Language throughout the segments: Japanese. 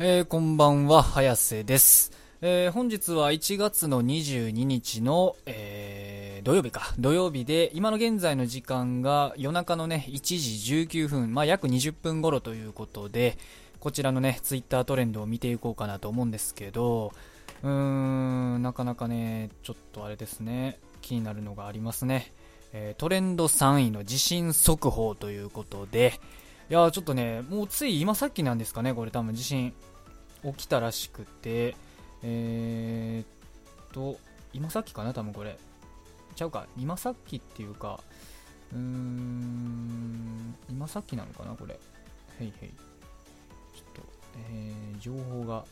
えー、こんばんは、早瀬です。えー、本日は1月の22日の、えー、土曜日か。土曜日で、今の現在の時間が夜中のね、1時19分、まあ約20分頃ということで、こちらのね、ツイッタートレンドを見ていこうかなと思うんですけど、うーん、なかなかね、ちょっとあれですね、気になるのがありますね。えー、トレンド3位の地震速報ということで、いやちょっとね、もうつい今さっきなんですかね、これ多分地震起きたらしくて、えー、っと、今さっきかな、多分これ。ちゃうか、今さっきっていうか、うーん、今さっきなのかな、これ。へいへい。ちょっと、えー、情報が、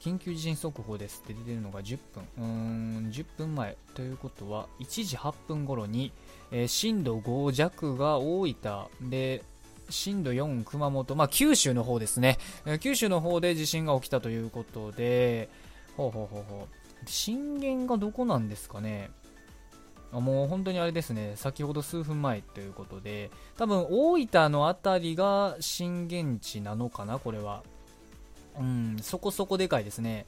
緊急地震速報ですって出てるのが10分。うーん、10分前。ということは、1時8分頃に、えー、震度5弱が大分で、震度4熊本、まあ、九州の方ですね、九州の方で地震が起きたということで、ほうほうほうほう、震源がどこなんですかね、もう本当にあれですね、先ほど数分前ということで、多分大分の辺りが震源地なのかな、これは。うん、そこそこでかいですね。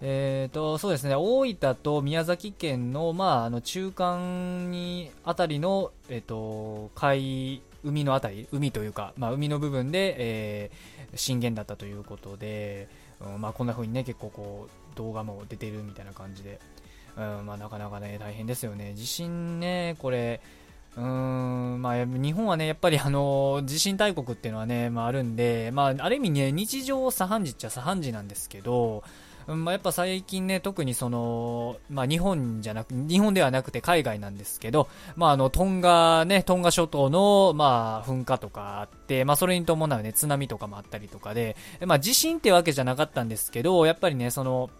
えーと、そうですね、大分と宮崎県の、まあ、あの中間にあたりの、えーと海海のあたり、海というか、まあ、海の部分で、えー、震源だったということで、うんまあ、こんな風にね、結構こう、動画も出てるみたいな感じで、うんまあ、なかなかね、大変ですよね。地震ね、これ、うーん、まあ、日本はね、やっぱりあの、地震大国っていうのはね、まああるんで、まあ、ある意味ね、日常茶飯事っちゃ茶飯事なんですけど、まあ、やっぱ最近ね、特にその、まあ、日本じゃなく、日本ではなくて海外なんですけど、まあ、あの、トンガね、トンガ諸島の、まあ、噴火とかあって、まあ、それに伴うね、津波とかもあったりとかで、まあ、地震ってわけじゃなかったんですけど、やっぱりね、その、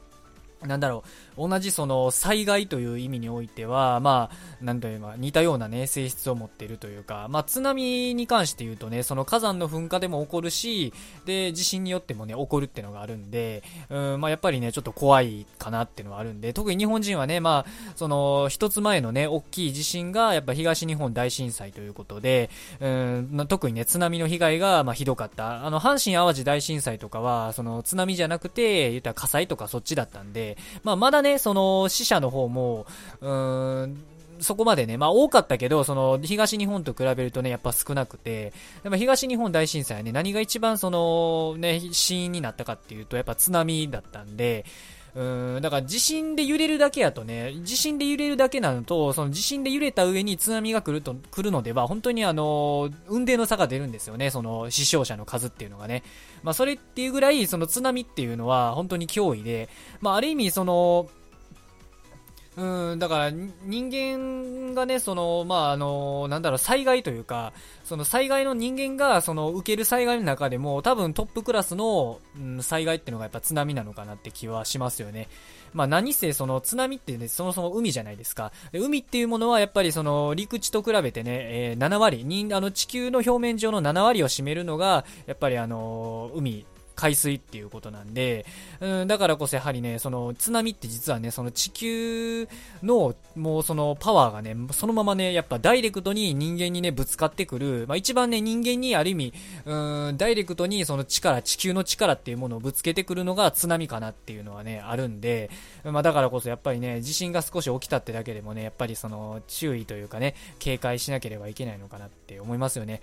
なんだろう、同じその災害という意味においては、まあ、なんというか、似たようなね、性質を持っているというか、まあ、津波に関して言うとね、その火山の噴火でも起こるし、で、地震によってもね、起こるっていうのがあるんで、うん、まあ、やっぱりね、ちょっと怖いかなっていうのはあるんで、特に日本人はね、まあ、その、一つ前のね、大きい地震が、やっぱ東日本大震災ということで、うん、特にね、津波の被害が、まあ、ひどかった。あの、阪神淡路大震災とかは、その、津波じゃなくて、言ったら火災とかそっちだったんで、まあ、まだね、その、死者の方も、うーん、そこまでね、まあ多かったけど、その東日本と比べるとね、やっぱ少なくて、やっぱ東日本大震災はね、何が一番そのね、死因になったかっていうと、やっぱ津波だったんで、うん、だから地震で揺れるだけやとね、地震で揺れるだけなのと、その地震で揺れた上に津波が来ると、来るのでは、本当にあの、運命の差が出るんですよね、その死傷者の数っていうのがね。まあそれっていうぐらい、その津波っていうのは本当に脅威で、まあある意味その、うん、だから人間がね、その、まあ、あの、なんだろう、災害というか、その災害の人間が、その、受ける災害の中でも、多分トップクラスの、うん、災害っていうのがやっぱ津波なのかなって気はしますよね。まあ、何せその津波ってね、そもそも海じゃないですか。海っていうものはやっぱりその陸地と比べてね、えー、7割、にあの地球の表面上の7割を占めるのが、やっぱりあの海海水っていうことなんで、うん、だからこそやはりね、その津波って実はね、その地球のもうそのパワーがね、そのままね、やっぱダイレクトに人間にね、ぶつかってくる、まあ一番ね、人間にある意味、うん、ダイレクトにその力、地球の力っていうものをぶつけてくるのが津波かなっていうのはね、あるんで、まあだからこそやっぱりね、地震が少し起きたってだけでもね、やっぱりその注意というかね、警戒しなければいけないのかなって思いますよね。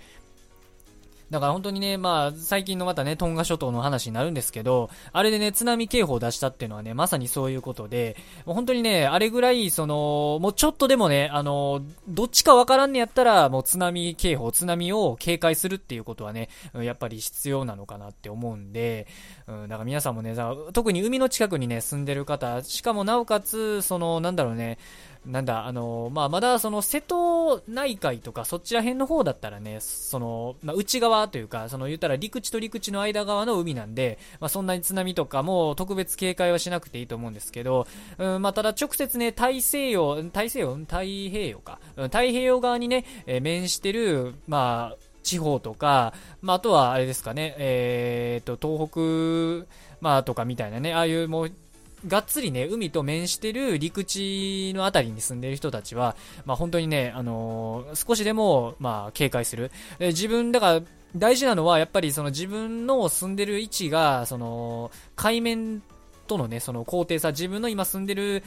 だから本当にね、まあ、最近のまたね、トンガ諸島の話になるんですけど、あれでね、津波警報を出したっていうのはね、まさにそういうことで、もう本当にね、あれぐらい、その、もうちょっとでもね、あの、どっちかわからんねやったら、もう津波警報、津波を警戒するっていうことはね、やっぱり必要なのかなって思うんで、うん、だから皆さんもね、特に海の近くにね、住んでる方、しかもなおかつ、その、なんだろうね、なんだ、あの、まあ、まだその瀬戸内海とかそちら辺の方だったらね、その、まあ、内側というか、その言ったら陸地と陸地の間側の海なんで、まあ、そんなに津波とかも特別警戒はしなくていいと思うんですけど、うん、まあ、ただ直接ね、大西洋、大西洋？太平洋か。太平洋側にね、えー、面してる、まあ、地方とか、まあ、あとはあれですかね、えー、と、東北、まあ、とかみたいなね、ああいうもう、がっつりね、海と面してる陸地のあたりに住んでる人たちは、まあ本当にね、あのー、少しでも、まあ警戒する。え自分、だから、大事なのは、やっぱりその自分の住んでる位置が、その、海面とのね、その高低差、自分の今住んでる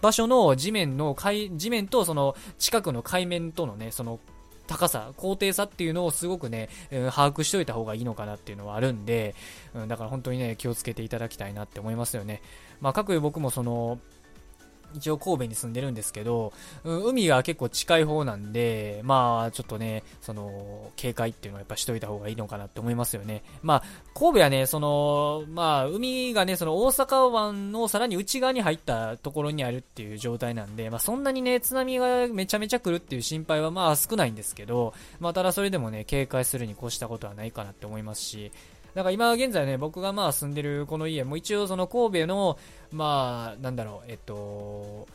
場所の地面の海、地面とその近くの海面とのね、その高さ、高低差っていうのをすごくね、うん、把握しておいた方がいいのかなっていうのはあるんで、うん、だから本当にね、気をつけていただきたいなって思いますよね。まあ、各僕もその、一応神戸に住んでるんですけど、海が結構近い方なんで、まあちょっとね、その、警戒っていうのはやっぱしといた方がいいのかなって思いますよね。まあ、神戸はね、その、まあ海がね、その大阪湾のさらに内側に入ったところにあるっていう状態なんで、まあそんなにね、津波がめちゃめちゃ来るっていう心配はまあ少ないんですけど、まあただそれでもね、警戒するに越したことはないかなって思いますし、なんか今現在ね、僕がまあ住んでるこの家も一応その神戸の、まあ、なんだろう、えっと、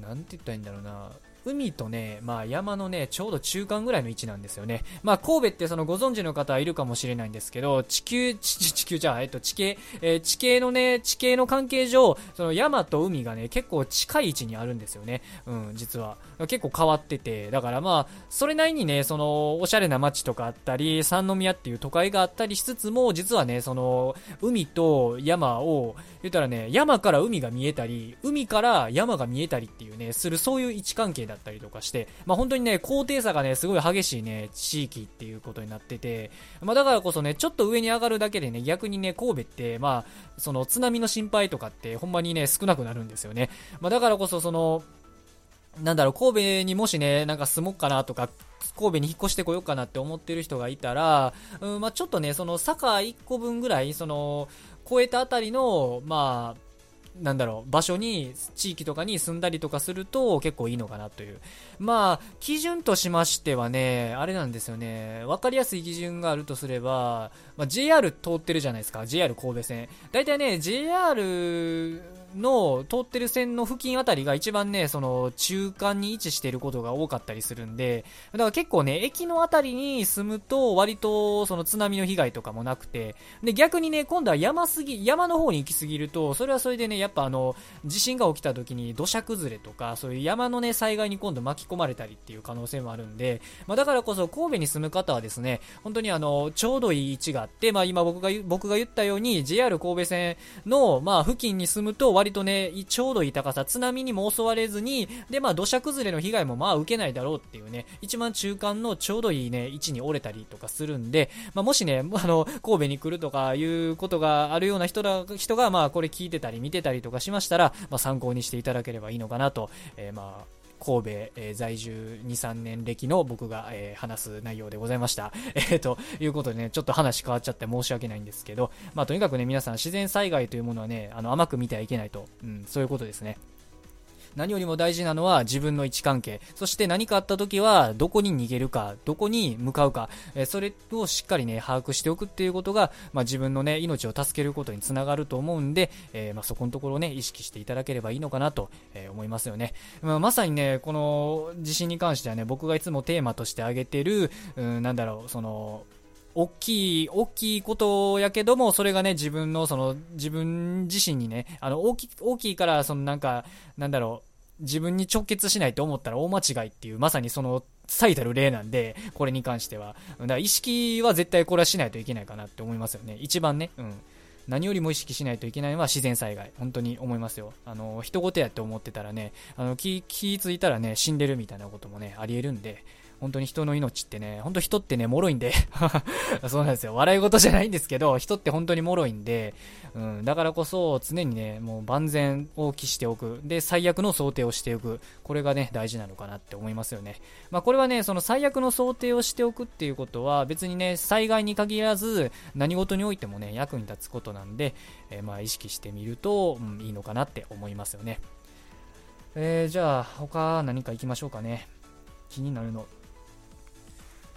なんて言ったらいいんだろうな、海とね、まあ山のね、ちょうど中間ぐらいの位置なんですよね。まあ神戸ってそのご存知の方はいるかもしれないんですけど、地球、地 地球じゃあ、えっと地形、えー、地形のね、地形の関係上、その山と海がね、結構近い位置にあるんですよね。うん、実は。結構変わってて、だからまあ、それなりにね、その、おしゃれな街とかあったり、三宮っていう都会があったりしつつも、実はね、その、海と山を、言ったらね、山から海が見えたり、海から山が見えたりっていうね、するそういう位置関係だったりとかして、まあ本当にね、高低差がね、すごい激しいね、地域っていうことになってて、まあだからこそね、ちょっと上に上がるだけでね、逆にね、神戸って、まあ、その津波の心配とかってほんまにね、少なくなるんですよね。まあだからこそその、なんだろう、神戸にもしね、なんか住もうかなとか、神戸に引っ越してこようかなって思ってる人がいたら、うん、まあちょっとね、その坂1個分ぐらい、その、越えたあたりの、まあ、なんだろう、場所に、地域とかに住んだりとかすると結構いいのかなという。まあ、基準としましてはね、あれなんですよね、わかりやすい基準があるとすれば、まあ、JR 通ってるじゃないですか、JR 神戸線。だいたいね、JR の通ってる線の付近あたりが一番ね、その中間に位置してることが多かったりするんで、だから結構ね、駅のあたりに住むと割とその津波の被害とかもなくて、で逆にね、今度は山すぎ、山の方に行きすぎると、それはそれでね、やっぱあの、地震が起きた時に土砂崩れとか、そういう山のね、災害に今度巻き込まれたりっていう可能性もあるんで、まあだからこそ神戸に住む方はですね、本当にあの、ちょうどいい位置があって、まあ今僕が、僕が言ったように JR 神戸線の、まあ付近に住むと割とね、ちょうどいい高さ、津波にも襲われずに、で、まあ土砂崩れの被害もまあ受けないだろうっていうね、一番中間のちょうどいいね、位置に折れたりとかするんで、まあもしね、あの、神戸に来るとかいうことがあるような人ら、人がまあこれ聞いてたり見てたりとかしましたら、まあ参考にしていただければいいのかなと、えー、まあ、神戸、えー、在住2、3年歴の僕が、えー、話す内容でございました。えー、ということでね、ちょっと話変わっちゃって申し訳ないんですけど、まあとにかくね、皆さん自然災害というものはね、あの甘く見てはいけないと、うん、そういうことですね。何よりも大事なのは自分の位置関係。そして何かあった時はどこに逃げるか、どこに向かうか、えそれをしっかりね、把握しておくっていうことが、まあ、自分のね、命を助けることにつながると思うんで、えー、まあ、そこのところをね、意識していただければいいのかなと、えー、思いますよね。まあ、まさにね、この地震に関してはね、僕がいつもテーマとして挙げてる、うん、なんだろう、その、大きい、大きいことやけども、それがね、自分の、その、自分自身にね、あの、大き、大きいから、そのなんか、なんだろう、自分に直結しないと思ったら大間違いっていう、まさにその最たる例なんで、これに関しては。だから意識は絶対これはしないといけないかなって思いますよね。一番ね。うん。何よりも意識しないといけないのは自然災害。本当に思いますよ。あの、人事やって思ってたらね、あの、気、気ついたらね、死んでるみたいなこともね、あり得るんで、本当に人の命ってね、本当人ってね、脆いんで そうなんですよ。笑い事じゃないんですけど、人って本当に脆いんで、うん、だからこそ常にね、もう万全を期しておく。で、最悪の想定をしておく。これがね、大事なのかなって思いますよね。まあこれはね、その最悪の想定をしておくっていうことは、別にね、災害に限らず、何事においてもね、役に立つことなんで、えー、まあ意識してみると、うん、いいのかなって思いますよね。えー、じゃあ、他何か行きましょうかね。気になるの。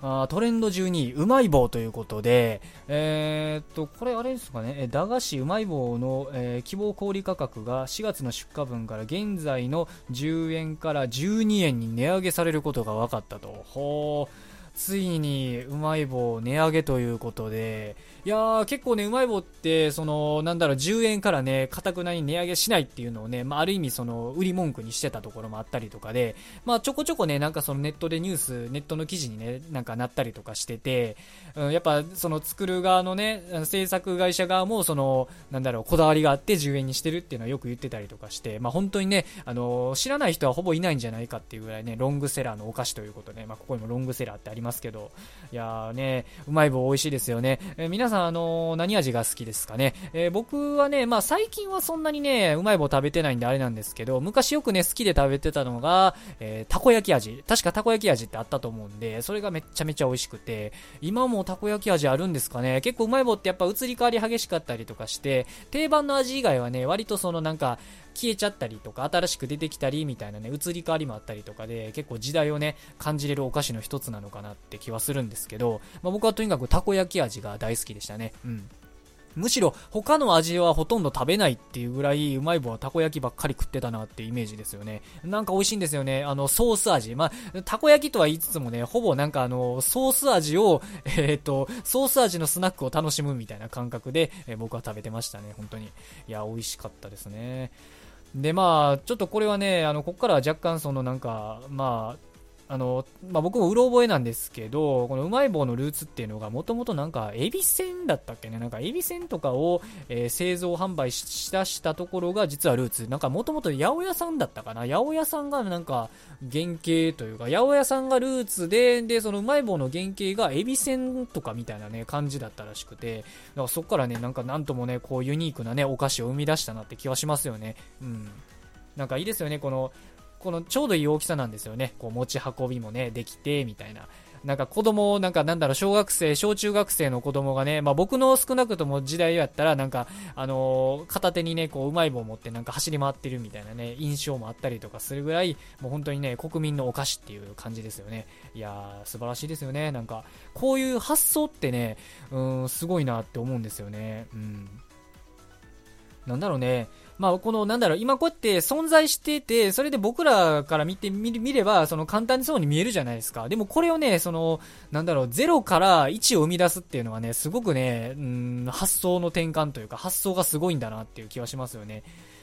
あトレンド12位、うまい棒ということで、えー、っと、これあれですかね、駄菓子うまい棒の、えー、希望小売価格が4月の出荷分から現在の10円から12円に値上げされることが分かったと。ほー。ついにうまい棒値上げということで、いやー結構ね、うまい棒って、その、なんだろう、10円からね、かたくなに値上げしないっていうのをね、まあ、ある意味その、売り文句にしてたところもあったりとかで、まあ、ちょこちょこね、なんかそのネットでニュース、ネットの記事にね、なんかなったりとかしてて、うん、やっぱその作る側のね、制作会社側も、その、なんだろう、こだわりがあって10円にしてるっていうのはよく言ってたりとかして、まあ、本当にね、あの、知らない人はほぼいないんじゃないかっていうぐらいね、ロングセラーのお菓子ということで、まあ、ここにもロングセラーってありますますけど、いやーね、うまい棒美味しいですよね。えー、皆さん、あのー、何味が好きですかね？えー、僕はね、まあ最近はそんなにね、うまい棒食べてないんであれなんですけど、昔よくね、好きで食べてたのが、え、たこ焼き味。確かたこ焼き味ってあったと思うんで、それがめっちゃめちゃ美味しくて、今もたこ焼き味あるんですかね？結構うまい棒ってやっぱ移り変わり激しかったりとかして、定番の味以外はね、割とそのなんか、消えちゃったりとか、新しく出てきたりみたいなね、移り変わりもあったりとかで、結構時代をね、感じれるお菓子の一つなのかなって気はするんですけど、まあ、僕はとにかくたこ焼き味が大好きでしたね。うん。むしろ他の味はほとんど食べないっていうぐらいうまい棒はたこ焼きばっかり食ってたなってイメージですよね。なんか美味しいんですよね。あの、ソース味。まあ、たこ焼きとは言いつつもね、ほぼなんかあの、ソース味を、えっ、と、ソース味のスナックを楽しむみたいな感覚で、えー、僕は食べてましたね、本当に。いや、美味しかったですね。で、まあ、ちょっとこれはね、あの、ここからは若干そのなんか、まあ、あの、まあ、僕もうろ覚えなんですけど、このうまい棒のルーツっていうのがもともとなんか、エビせんだったっけね？なんか、エビせんとかを、えー、製造販売しだしたところが実はルーツ。なんか、もともと八百屋さんだったかな？八百屋さんがなんか、原型というか、八百屋さんがルーツで、で、そのうまい棒の原型がエビせんとかみたいなね、感じだったらしくて、だからそっからね、なんかなんともね、こうユニークなね、お菓子を生み出したなって気はしますよね。うん。なんかいいですよね、この、このちょうどいい大きさなんですよね。こう持ち運びもね、できて、みたいな。なんか子供、なんかなんだろう、小学生、小中学生の子供がね、まあ僕の少なくとも時代やったら、なんか、あのー、片手にね、こう、うまい棒持ってなんか走り回ってるみたいなね、印象もあったりとかするぐらい、もう本当にね、国民のお菓子っていう感じですよね。いやー、素晴らしいですよね。なんか、こういう発想ってね、うん、すごいなって思うんですよね。うん。なんだろうね、まあ、この、なんだろう、今こうやって存在してて、それで僕らから見てみれば、その簡単にそうに見えるじゃないですか。でもこれをね、その、なんだろう、0から1を生み出すっていうのはね、すごくね、うん、発想の転換というか、発想がすごいんだなっていう気はしますよね。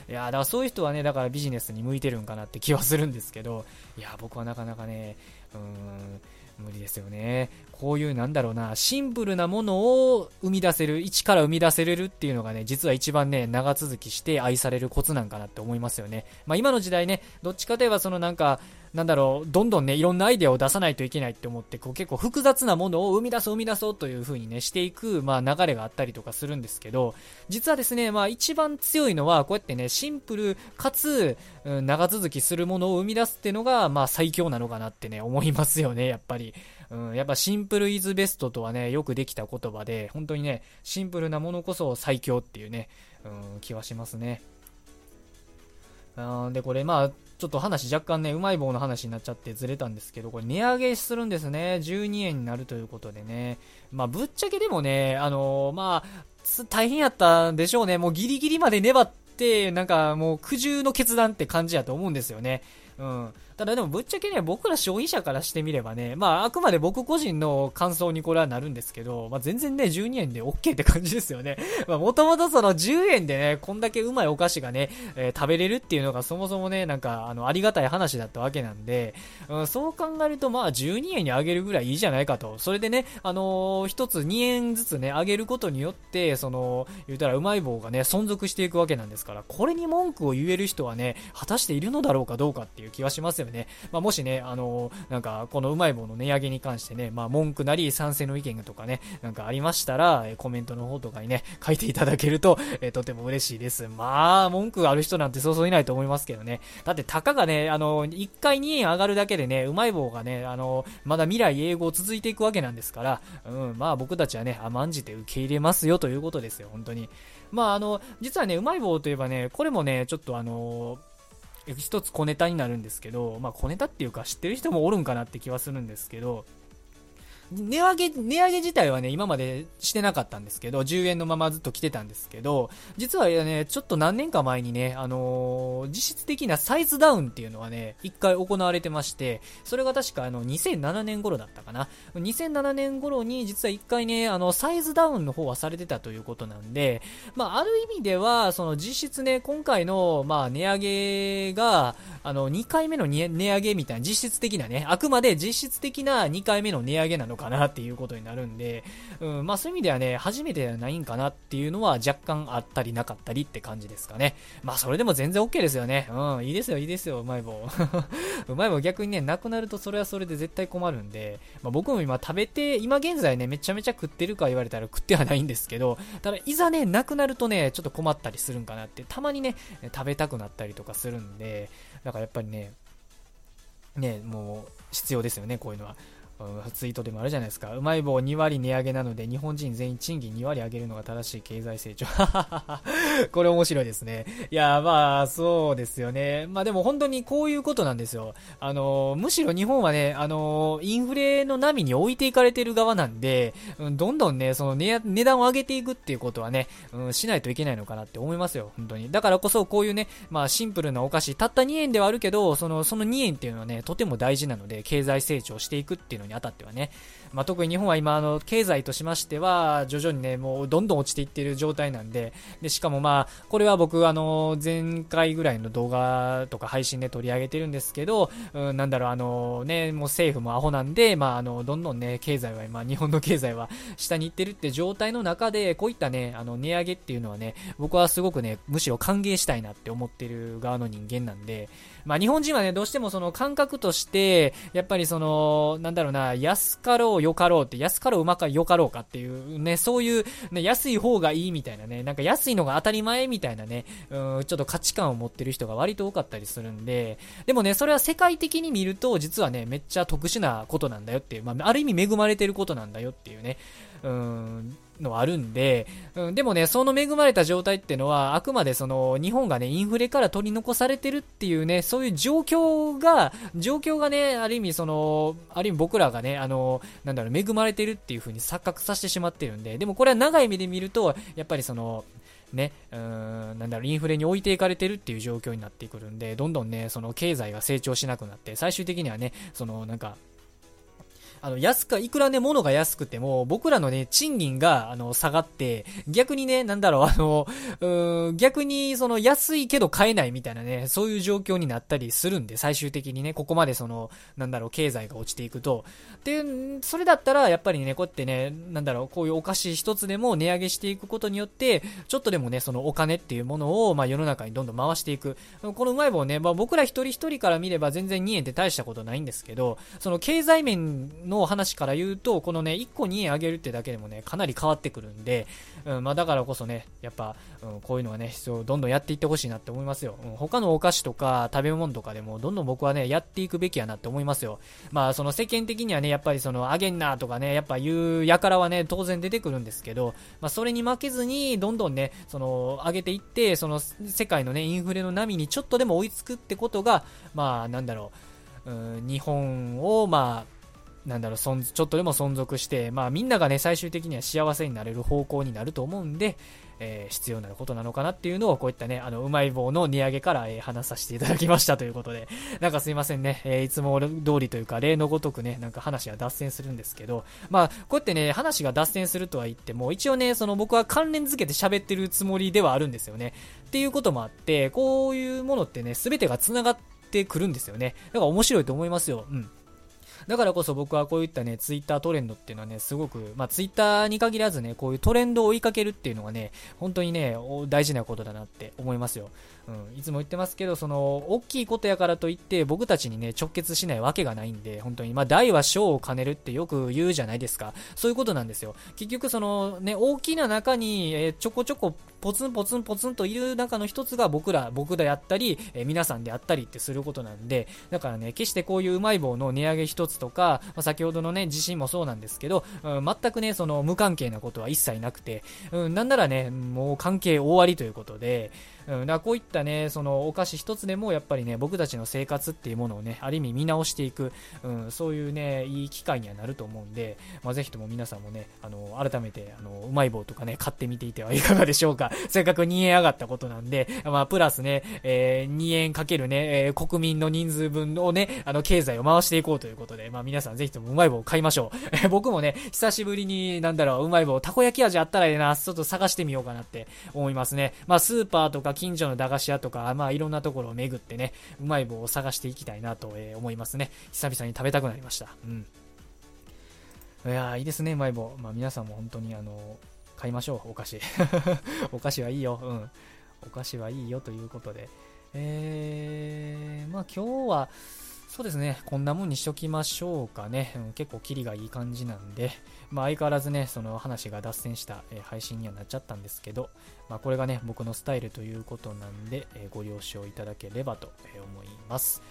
いやだからそういう人はね、だからビジネスに向いてるんかなって気はするんですけど、いや僕はなかなかね、うーん、無理ですよね。こういうなんだろうな、シンプルなものを生み出せる、一から生み出せれるっていうのがね、実は一番ね、長続きして愛されるコツなんかなって思いますよね。まあ今の時代ね、どっちかといえばそのなんか、なんだろう、どんどんね、いろんなアイデアを出さないといけないって思って、こう結構複雑なものを生み出そう生み出そうという風にね、していく、まあ流れがあったりとかするんですけど、実はですね、まあ一番強いのは、こうやってね、シンプルかつ、うん、長続きするものを生み出すっていうのが、まあ最強なのかなってね、思いますよね、やっぱり。うん、やっぱシンプルイズベストとはね、よくできた言葉で、本当にね、シンプルなものこそ最強っていうね、うん、気はしますね。で、これまあ、ちょっと話若干ね、うまい棒の話になっちゃってずれたんですけど、これ値上げするんですね。12円になるということでね。まあ、ぶっちゃけでもね、あのー、まあ、大変やったんでしょうね。もうギリギリまで粘って、なんかもう苦渋の決断って感じやと思うんですよね。うん。ただでもぶっちゃけね、僕ら消費者からしてみればね、まああくまで僕個人の感想にこれはなるんですけど、まあ全然ね、12円で OK って感じですよね。まあもともとその10円でね、こんだけうまいお菓子がね、えー、食べれるっていうのがそもそもね、なんかあの、ありがたい話だったわけなんで、うん、そう考えるとまあ12円に上げるぐらいいいじゃないかと。それでね、あのー、一つ2円ずつね、上げることによって、その、言うたらうまい棒がね、存続していくわけなんですから、これに文句を言える人はね、果たしているのだろうかどうかっていう気はしますよね。ねまあもしね、あのなんか、このうまい棒の値上げに関してね、まあ、文句なり賛成の意見とかね、なんかありましたら、えコメントの方とかにね、書いていただけると、えとても嬉しいです。まあ、文句ある人なんてそうそういないと思いますけどね。だって、たかがね、あの、1回2円上がるだけでね、うまい棒がね、あの、まだ未来永劫続いていくわけなんですから、うん、まあ僕たちはね、甘んじて受け入れますよということですよ、本当に。まあ、あの、実はね、うまい棒といえばね、これもね、ちょっとあの一つ小ネタになるんですけど、まあ小ネタっていうか知ってる人もおるんかなって気はするんですけど、値上げ、値上げ自体はね、今までしてなかったんですけど、10円のままずっと来てたんですけど、実はね、ちょっと何年か前にね、あのー、実質的なサイズダウンっていうのはね、一回行われてまして、それが確かあの、2007年頃だったかな。2007年頃に実は一回ね、あの、サイズダウンの方はされてたということなんで、まあ、ある意味では、その実質ね、今回の、まあ、値上げが、あの、2回目の値上げみたいな、実質的なね、あくまで実質的な2回目の値上げなのかなっていうことになるんで、うん、まあそういう意味ではね、初めてではないんかなっていうのは若干あったりなかったりって感じですかね。まあそれでも全然 OK ですよね。うん、いいですよ、いいですよ、うまい棒。うまい棒逆にね、なくなるとそれはそれで絶対困るんで、まあ僕も今食べて、今現在ね、めちゃめちゃ食ってるか言われたら食ってはないんですけど、ただいざね、なくなるとね、ちょっと困ったりするんかなって、たまにね、食べたくなったりとかするんで、だからやっぱりね、ね、もう必要ですよね、こういうのは。ツイートでもあるじゃないですか。うまい棒2割値上げなので、日本人全員賃金2割上げるのが正しい経済成長。これ面白いですね。いや、まあ、そうですよね。まあでも本当にこういうことなんですよ。あの、むしろ日本はね、あの、インフレの波に置いていかれてる側なんで、うん、どんどんね、その値値段を上げていくっていうことはね、うん、しないといけないのかなって思いますよ。本当に。だからこそこういうね、まあシンプルなお菓子、たった2円ではあるけど、その、その2円っていうのはね、とても大事なので、経済成長していくっていうのにあたってはね、まあ、特に日本は今、あの、経済としましては、徐々にね、もうどんどん落ちていっている状態なんで、で、しかもまあ、これは僕、あの、前回ぐらいの動画とか配信で取り上げてるんですけど、うん、なんだろう、あの、ね、もう政府もアホなんで、まあ、あの、どんどんね、経済は今、日本の経済は下に行ってるって状態の中で、こういったね、あの、値上げっていうのはね、僕はすごくね、むしろ歓迎したいなって思ってる側の人間なんで、まあ、日本人はね、どうしてもその感覚として、やっぱりその、なんだろうな、安かろう、よかろうって、安かろう、うまかよかろうかっていうね、そういう、ね、安い方がいいみたいなね、なんか安いのが当たり前みたいなね、うん、ちょっと価値観を持ってる人が割と多かったりするんで、でもね、それは世界的に見ると、実はね、めっちゃ特殊なことなんだよっていう、まあ、ある意味恵まれてることなんだよっていうね、うん、のはあるんで、うん、でもね、その恵まれた状態っていうのは、あくまでその、日本がね、インフレから取り残されてるっていうね、そういう状況が、状況がね、ある意味その、ある意味僕らがね、あの、なんだろう、恵まれてるっていう風に錯覚させてしまってるんで、でもこれは長い目で見ると、やっぱりその、ね、うん、なんだろう、インフレに置いていかれてるっていう状況になってくるんで、どんどんね、その経済が成長しなくなって、最終的にはね、そのなんか、あの、安か、いくらね、物が安くても、僕らのね、賃金が、あの、下がって、逆にね、なんだろう、あの、うーん、逆に、その、安いけど買えないみたいなね、そういう状況になったりするんで、最終的にね、ここまでその、なんだろう、経済が落ちていくと。で、それだったら、やっぱりね、こうやってね、なんだろう、こういうお菓子一つでも値上げしていくことによって、ちょっとでもね、そのお金っていうものを、まあ、世の中にどんどん回していく。このうまい棒ね、まあ、僕ら一人一人から見れば全然2円って大したことないんですけど、その経済面の話から言うと、このね、1個2円上げるってだけでもね、かなり変わってくるんで、うん、まあだからこそね、やっぱ、うん、こういうのはね、必要、どんどんやっていってほしいなって思いますよ。うん、他のお菓子とか食べ物とかでも、どんどん僕はね、やっていくべきやなって思いますよ。まあその世間的にはね、やっぱりその、あげんなとかね、やっぱ言うやからはね、当然出てくるんですけど、まあそれに負けずに、どんどんね、その、上げていって、その、世界のね、インフレの波にちょっとでも追いつくってことが、まあなんだろう、うん、日本を、まあ、なんだろう、ちょっとでも存続して、まあみんながね、最終的には幸せになれる方向になると思うんで、えー、必要なことなのかなっていうのを、こういったね、あの、うまい棒の値上げから、えー、話させていただきましたということで、なんかすいませんね、えー、いつも通りというか、例のごとくね、なんか話が脱線するんですけど、まあ、こうやってね、話が脱線するとは言っても、一応ね、その僕は関連付けて喋ってるつもりではあるんですよね。っていうこともあって、こういうものってね、すべてが繋がってくるんですよね。だから面白いと思いますよ。うん。だからこそ僕はこういったね、ツイッタートレンドっていうのはね、すごく、まあツイッターに限らずね、こういうトレンドを追いかけるっていうのがね、本当にね、大事なことだなって思いますよ。うん、いつも言ってますけど、その、大きいことやからといって僕たちにね、直結しないわけがないんで、本当に、まあ大は小を兼ねるってよく言うじゃないですか。そういうことなんですよ。結局その、ね、大きな中に、えー、ちょこちょこポツンポツンポツンといる中の一つが僕ら、僕であったり、えー、皆さんであったりってすることなんで、だからね、決してこういううまい棒の値上げ一つとか、まあ、先ほどのね、地震もそうなんですけど、うん、全くね、その無関係なことは一切なくて、うん、なんならね、もう関係大ありということで、うん、だこういったね、そのお菓子一つでもやっぱりね、僕たちの生活っていうものをね、ある意味見直していく、うん、そういうね、いい機会にはなると思うんで、まあ、ぜひとも皆さんもね、あの、改めて、あの、うまい棒とかね、買ってみていてはいかがでしょうか。せっかく2円上がったことなんで、まあ、プラスね、えー、2円かけるね、えー、国民の人数分をね、あの、経済を回していこうということで、まあ、皆さんぜひともうまい棒を買いましょう。僕もね、久しぶりに、なんだろう、うまい棒、たこ焼き味あったらええな、ちょっと探してみようかなって思いますね。まあ、スーパーとか近所の駄菓子屋とか、まあ、いろんなところを巡ってね、うまい棒を探していきたいなと、え思いますね。久々に食べたくなりました。うん。いやいいですね、うまい棒。まあ、皆さんも本当に、あの、買いましょう、お菓子。お菓子はいいよ。うん。お菓子はいいよということで。えー、まあ今日は、そうですね、こんなもんにしときましょうかね。うん、結構キリがいい感じなんで、まあ相変わらずね、その話が脱線した、えー、配信にはなっちゃったんですけど、まあこれがね、僕のスタイルということなんで、えー、ご了承いただければと思います。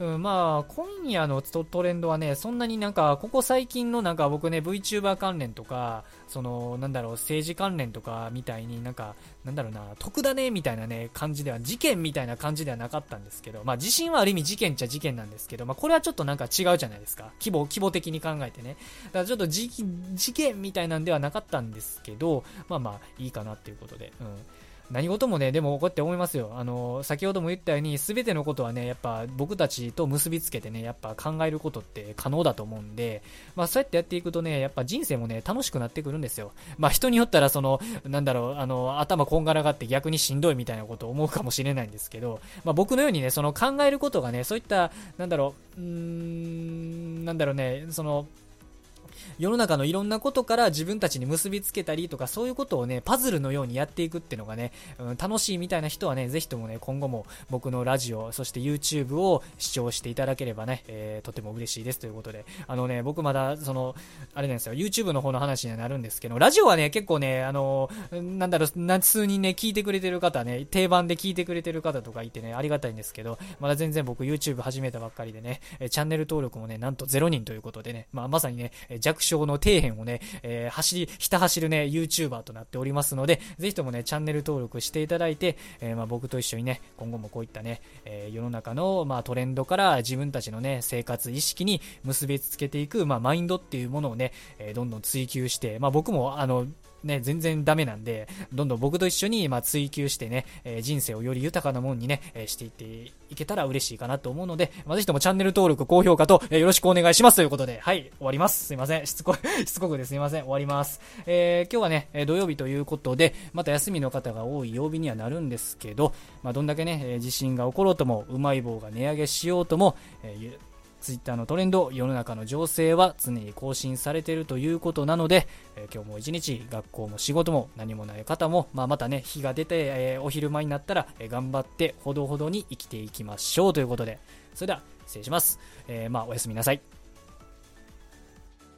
うん、まあ、今夜のトレンドはね、そんなになんか、ここ最近のなんか僕ね、VTuber 関連とか、その、なんだろう、政治関連とかみたいになんか、なんだろうな、得だね、みたいなね、感じでは、事件みたいな感じではなかったんですけど、まあ、地震はある意味事件っちゃ事件なんですけど、まあ、これはちょっとなんか違うじゃないですか。規模、規模的に考えてね。だからちょっと事件みたいなんではなかったんですけど、まあまあ、いいかなっていうことで、うん。何事もね、でもこうやって思いますよ。あの、先ほども言ったように、すべてのことはね、やっぱ僕たちと結びつけてね、やっぱ考えることって可能だと思うんで、まあそうやってやっていくとね、やっぱ人生もね、楽しくなってくるんですよ。まあ人によったらその、なんだろう、あの、頭こんがらがって逆にしんどいみたいなことを思うかもしれないんですけど、まあ僕のようにね、その考えることがね、そういった、なんだろう、うーん、なんだろうね、その、世の中のいろんなことから自分たちに結びつけたりとか、そういうことをね、パズルのようにやっていくっていうのがね、うん、楽しいみたいな人はね、ぜひともね、今後も僕のラジオ、そして YouTube を視聴していただければね、えー、とても嬉しいですということで、あのね、僕まだ、その、あれなんですよ、YouTube の方の話にはなるんですけど、ラジオはね、結構ね、あの、なんだろう、何数人ね、聞いてくれてる方ね、定番で聞いてくれてる方とかいてね、ありがたいんですけど、まだ全然僕 YouTube 始めたばっかりでね、チャンネル登録もね、なんと0人ということでね、まあ、まさにね、弱小の底辺をね、えー、走り、ひた走るね、YouTuber となっておりますので、ぜひともね、チャンネル登録していただいて、えー、まあ、僕と一緒にね、今後もこういったね、えー、世の中の、まあ、トレンドから自分たちのね、生活意識に結びつけていく、まあ、マインドっていうものをね、えどんどん追求して、まあ、僕も、あの、ね、全然ダメなんで、どんどん僕と一緒に、まあ、追求してね、え、人生をより豊かなもんにね、え、していっていけたら嬉しいかなと思うので、まあ、ぜひともチャンネル登録、高評価と、え、よろしくお願いしますということで、はい、終わります。すいません。しつこい、しつこくですいません。終わります。えー、今日はね、土曜日ということで、また休みの方が多い曜日にはなるんですけど、まあ、どんだけね、地震が起ころうとも、うまい棒が値上げしようとも、えー Twitter のトレンド、世の中の情勢は常に更新されているということなので、えー、今日も一日、学校も仕事も何もない方も、まあ、またね、日が出て、えー、お昼前になったら、えー、頑張ってほどほどに生きていきましょうということで、それでは失礼します。えまあ、おやすみなさい。